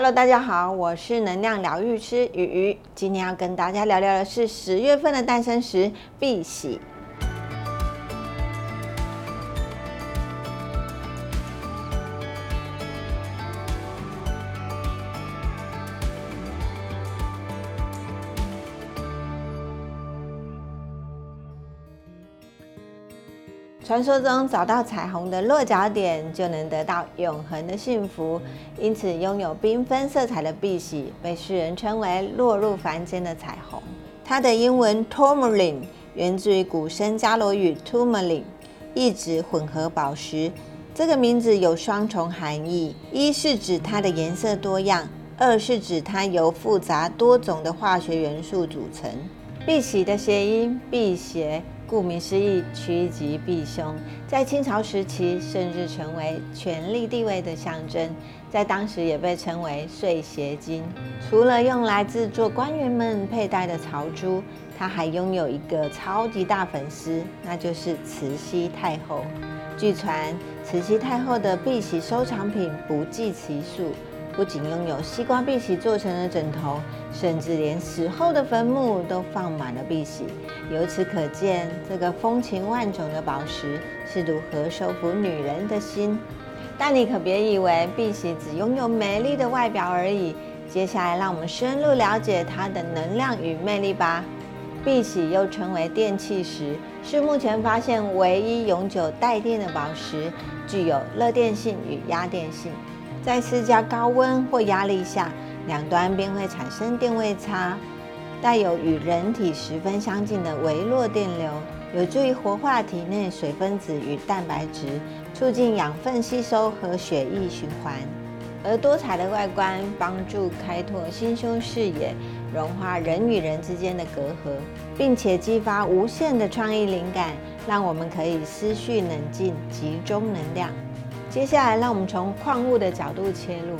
Hello，大家好，我是能量疗愈师鱼鱼，今天要跟大家聊聊的是十月份的诞生石碧玺。传说中找到彩虹的落脚点，就能得到永恒的幸福。因此，拥有缤纷色彩的碧玺被世人称为落入凡间的彩虹。它的英文 tourmaline 源自于古生伽罗语 tourmaline，意指混合宝石。这个名字有双重含义：一是指它的颜色多样，二是指它由复杂多种的化学元素组成。碧玺的谐音辟邪。顾名思义，趋吉避凶，在清朝时期甚至成为权力地位的象征，在当时也被称为碎鞋金。除了用来制作官员们佩戴的朝珠，它还拥有一个超级大粉丝，那就是慈禧太后。据传，慈禧太后的碧玺收藏品不计其数。不仅拥有西瓜碧玺做成的枕头，甚至连死后的坟墓都放满了碧玺。由此可见，这个风情万种的宝石是如何收服女人的心。但你可别以为碧玺只拥有美丽的外表而已。接下来，让我们深入了解它的能量与魅力吧。碧玺又称为电气石，是目前发现唯一永久带电的宝石，具有热电性与压电性。在施加高温或压力下，两端便会产生电位差，带有与人体十分相近的微弱电流，有助于活化体内水分子与蛋白质，促进养分吸收和血液循环。而多彩的外观帮助开拓心胸视野，融化人与人之间的隔阂，并且激发无限的创意灵感，让我们可以思绪冷静，集中能量。接下来，让我们从矿物的角度切入。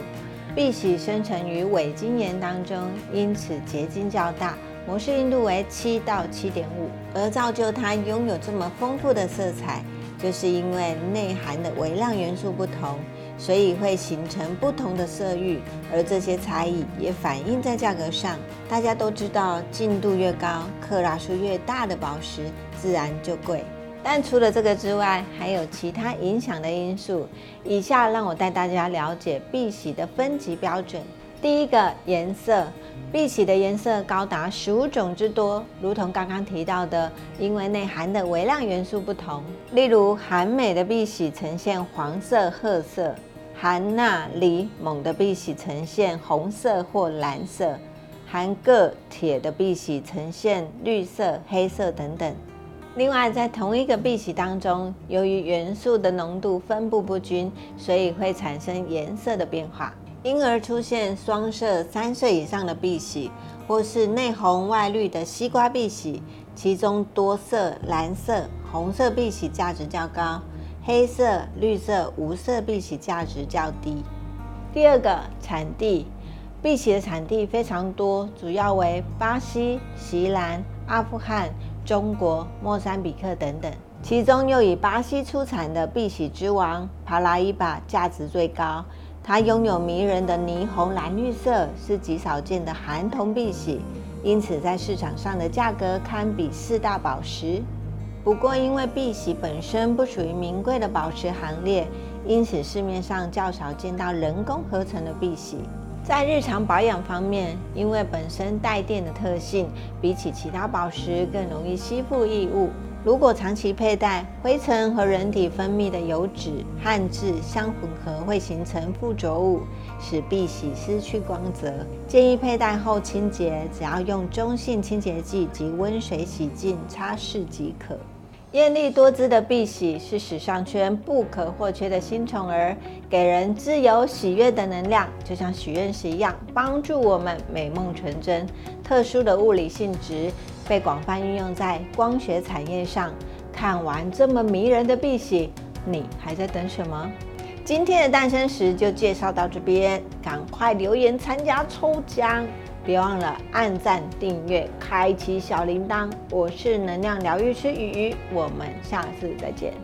碧玺生成于伪晶岩当中，因此结晶较大，模式硬度为七到七点五。而造就它拥有这么丰富的色彩，就是因为内含的微量元素不同，所以会形成不同的色域。而这些差异也反映在价格上。大家都知道，净度越高，克拉数越大的宝石，自然就贵。但除了这个之外，还有其他影响的因素。以下让我带大家了解碧玺的分级标准。第一个，颜色，碧玺的颜色高达十五种之多，如同刚刚提到的，因为内含的微量元素不同。例如，含镁的碧玺呈现黄色、褐色；含钠、锂、锰的碧玺呈现红色或蓝色；含铬、铁的碧玺呈现绿色、黑色等等。另外，在同一个碧玺当中，由于元素的浓度分布不均，所以会产生颜色的变化，因而出现双色、三色以上的碧玺，或是内红外绿的西瓜碧玺，其中多色、蓝色、红色碧玺价值较高，黑色、绿色、无色碧玺价值较低。第二个产地，碧玺的产地非常多，主要为巴西、锡兰、阿富汗。中国、莫桑比克等等，其中又以巴西出产的碧玺之王帕拉伊巴价值最高。它拥有迷人的霓虹蓝绿色，是极少见的含铜碧玺，因此在市场上的价格堪比四大宝石。不过，因为碧玺本身不属于名贵的宝石行列，因此市面上较少见到人工合成的碧玺。在日常保养方面，因为本身带电的特性，比起其他宝石更容易吸附异物。如果长期佩戴，灰尘和人体分泌的油脂、汗渍相混合，会形成附着物，使碧玺失去光泽。建议佩戴后清洁，只要用中性清洁剂及温水洗净擦拭即可。艳丽多姿的碧玺是时尚圈不可或缺的新宠儿，给人自由喜悦的能量，就像许愿石一样，帮助我们美梦成真。特殊的物理性质被广泛运用在光学产业上。看完这么迷人的碧玺，你还在等什么？今天的诞生石就介绍到这边，赶快留言参加抽奖。别忘了按赞、订阅、开启小铃铛。我是能量疗愈师鱼鱼，我们下次再见。